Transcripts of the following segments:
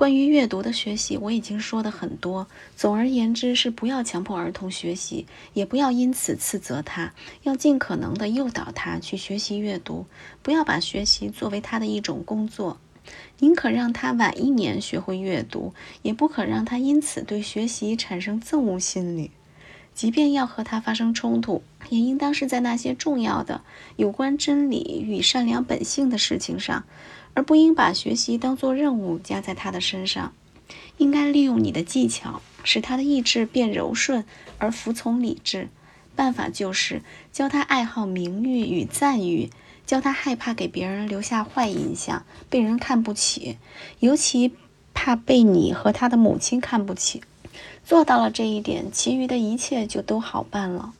关于阅读的学习，我已经说的很多。总而言之，是不要强迫儿童学习，也不要因此斥责他，要尽可能的诱导他去学习阅读。不要把学习作为他的一种工作，宁可让他晚一年学会阅读，也不可让他因此对学习产生憎恶心理。即便要和他发生冲突，也应当是在那些重要的、有关真理与善良本性的事情上。而不应把学习当作任务加在他的身上，应该利用你的技巧，使他的意志变柔顺而服从理智。办法就是教他爱好名誉与赞誉，教他害怕给别人留下坏印象，被人看不起，尤其怕被你和他的母亲看不起。做到了这一点，其余的一切就都好办了。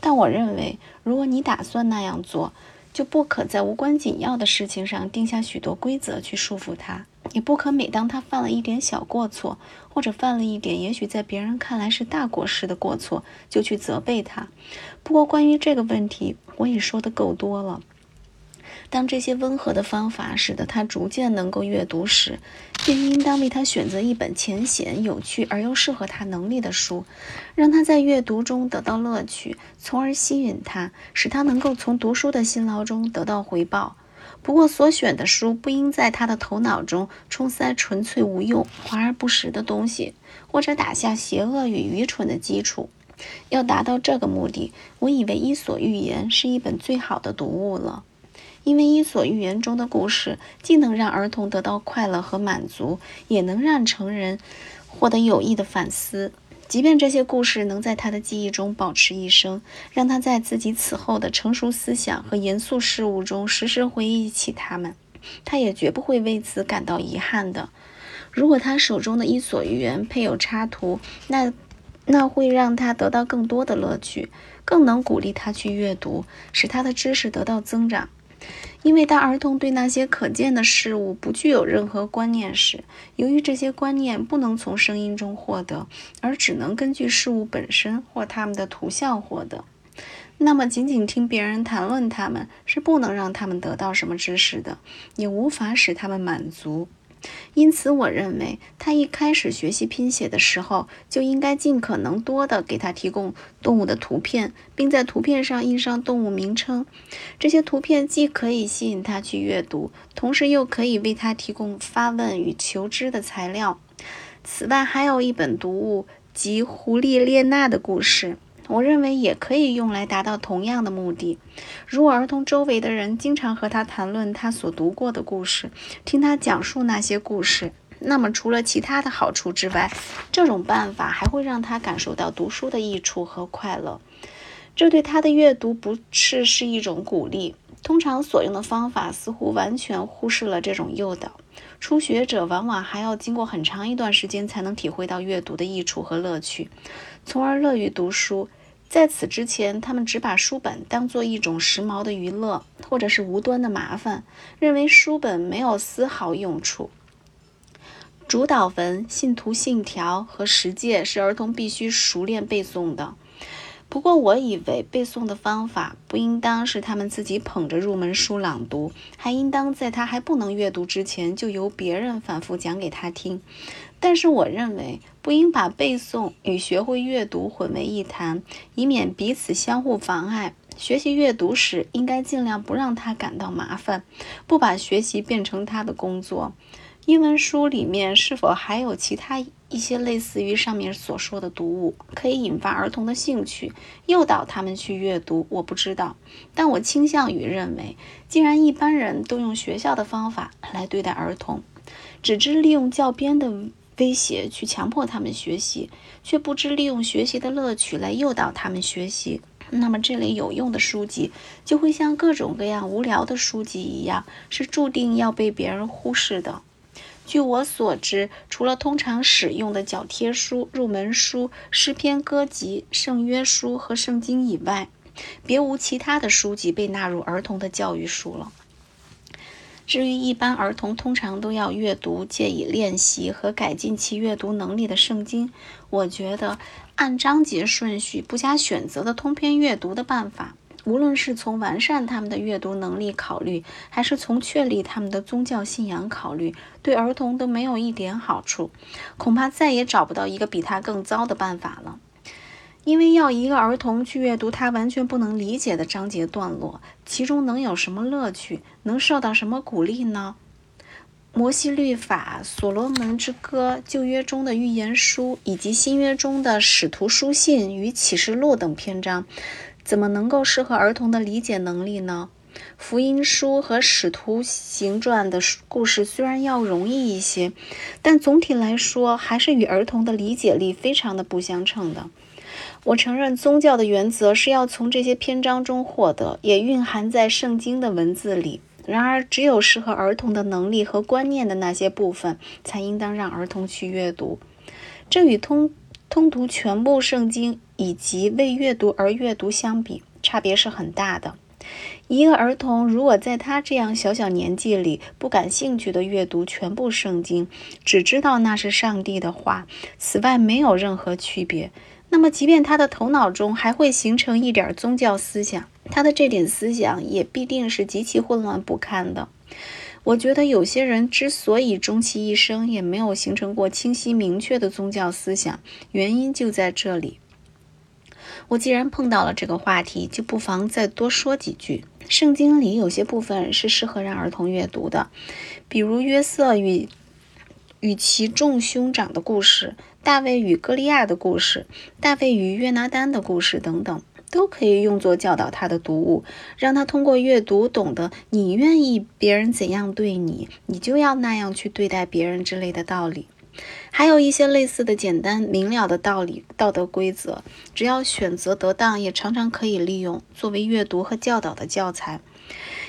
但我认为，如果你打算那样做，就不可在无关紧要的事情上定下许多规则去束缚他，也不可每当他犯了一点小过错，或者犯了一点也许在别人看来是大过失的过错，就去责备他。不过关于这个问题，我也说的够多了。当这些温和的方法使得他逐渐能够阅读时，便应当为他选择一本浅显、有趣而又适合他能力的书，让他在阅读中得到乐趣，从而吸引他，使他能够从读书的辛劳中得到回报。不过，所选的书不应在他的头脑中充塞纯粹无用、华而不实的东西，或者打下邪恶与愚蠢的基础。要达到这个目的，我以为《伊索寓言》是一本最好的读物了。因为《伊索寓言》中的故事既能让儿童得到快乐和满足，也能让成人获得有益的反思。即便这些故事能在他的记忆中保持一生，让他在自己此后的成熟思想和严肃事物中时时回忆起他们，他也绝不会为此感到遗憾的。如果他手中的《伊索寓言》配有插图，那那会让他得到更多的乐趣，更能鼓励他去阅读，使他的知识得到增长。因为当儿童对那些可见的事物不具有任何观念时，由于这些观念不能从声音中获得，而只能根据事物本身或它们的图像获得，那么仅仅听别人谈论它们是不能让他们得到什么知识的，也无法使他们满足。因此，我认为他一开始学习拼写的时候，就应该尽可能多的给他提供动物的图片，并在图片上印上动物名称。这些图片既可以吸引他去阅读，同时又可以为他提供发问与求知的材料。此外，还有一本读物，即《胡狸列娜的故事》。我认为也可以用来达到同样的目的。如果儿童周围的人经常和他谈论他所读过的故事，听他讲述那些故事，那么除了其他的好处之外，这种办法还会让他感受到读书的益处和快乐。这对他的阅读不是是一种鼓励。通常所用的方法似乎完全忽视了这种诱导。初学者往往还要经过很长一段时间才能体会到阅读的益处和乐趣。从而乐于读书。在此之前，他们只把书本当做一种时髦的娱乐，或者是无端的麻烦，认为书本没有丝毫用处。主导文、信徒信条和十诫是儿童必须熟练背诵的。不过，我以为背诵的方法不应当是他们自己捧着入门书朗读，还应当在他还不能阅读之前，就由别人反复讲给他听。但是，我认为不应把背诵与学会阅读混为一谈，以免彼此相互妨碍。学习阅读时，应该尽量不让他感到麻烦，不把学习变成他的工作。英文书里面是否还有其他一些类似于上面所说的读物，可以引发儿童的兴趣，诱导他们去阅读？我不知道，但我倾向于认为，既然一般人都用学校的方法来对待儿童，只知利用教鞭的威胁去强迫他们学习，却不知利用学习的乐趣来诱导他们学习，那么这类有用的书籍就会像各种各样无聊的书籍一样，是注定要被别人忽视的。据我所知，除了通常使用的脚贴书、入门书、诗篇歌集、圣约书和圣经以外，别无其他的书籍被纳入儿童的教育书了。至于一般儿童通常都要阅读、借以练习和改进其阅读能力的圣经，我觉得按章节顺序不加选择的通篇阅读的办法，无论是从完善他们的阅读能力考虑，还是从确立他们的宗教信仰考虑，对儿童都没有一点好处。恐怕再也找不到一个比他更糟的办法了。因为要一个儿童去阅读他完全不能理解的章节段落，其中能有什么乐趣？能受到什么鼓励呢？摩西律法、所罗门之歌、旧约中的预言书，以及新约中的使徒书信与启示录等篇章，怎么能够适合儿童的理解能力呢？福音书和使徒行传的故事虽然要容易一些，但总体来说还是与儿童的理解力非常的不相称的。我承认宗教的原则是要从这些篇章中获得，也蕴含在圣经的文字里。然而，只有适合儿童的能力和观念的那些部分，才应当让儿童去阅读。这与通通读全部圣经以及为阅读而阅读相比，差别是很大的。一个儿童如果在他这样小小年纪里不感兴趣的阅读全部圣经，只知道那是上帝的话，此外没有任何区别，那么即便他的头脑中还会形成一点宗教思想。他的这点思想也必定是极其混乱不堪的。我觉得有些人之所以终其一生也没有形成过清晰明确的宗教思想，原因就在这里。我既然碰到了这个话题，就不妨再多说几句。圣经里有些部分是适合让儿童阅读的，比如约瑟与与其众兄长的故事，大卫与歌利亚的故事，大卫与约拿丹的故事等等。都可以用作教导他的读物，让他通过阅读懂得你愿意别人怎样对你，你就要那样去对待别人之类的道理。还有一些类似的简单明了的道理、道德规则，只要选择得当，也常常可以利用作为阅读和教导的教材。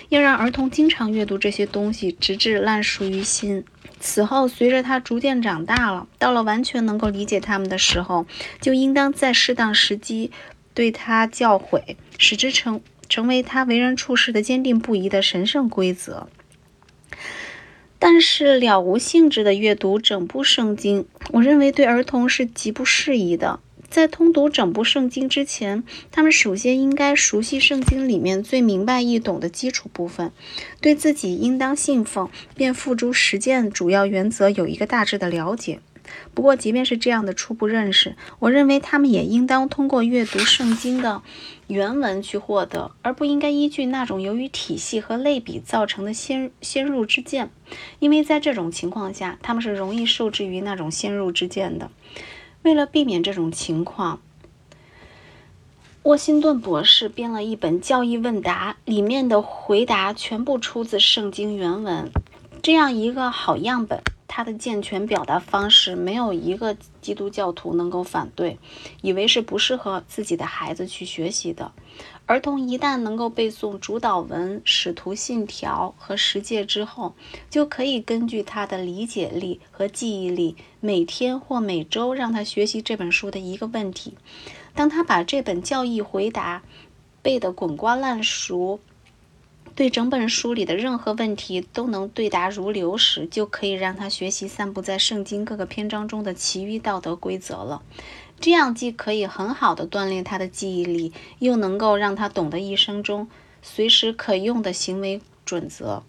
要让儿童经常阅读这些东西，直至烂熟于心。此后，随着他逐渐长大了，到了完全能够理解他们的时候，就应当在适当时机。对他教诲，使之成成为他为人处事的坚定不移的神圣规则。但是了无兴致的阅读整部圣经，我认为对儿童是极不适宜的。在通读整部圣经之前，他们首先应该熟悉圣经里面最明白易懂的基础部分，对自己应当信奉便付诸实践主要原则有一个大致的了解。不过，即便是这样的初步认识，我认为他们也应当通过阅读圣经的原文去获得，而不应该依据那种由于体系和类比造成的先先入之见，因为在这种情况下，他们是容易受制于那种先入之见的。为了避免这种情况，沃辛顿博士编了一本教义问答，里面的回答全部出自圣经原文，这样一个好样本。他的健全表达方式，没有一个基督教徒能够反对，以为是不适合自己的孩子去学习的。儿童一旦能够背诵主导文、使徒信条和十诫之后，就可以根据他的理解力和记忆力，每天或每周让他学习这本书的一个问题。当他把这本教义回答背得滚瓜烂熟。对整本书里的任何问题都能对答如流时，就可以让他学习散布在圣经各个篇章中的其余道德规则了。这样既可以很好的锻炼他的记忆力，又能够让他懂得一生中随时可用的行为准则。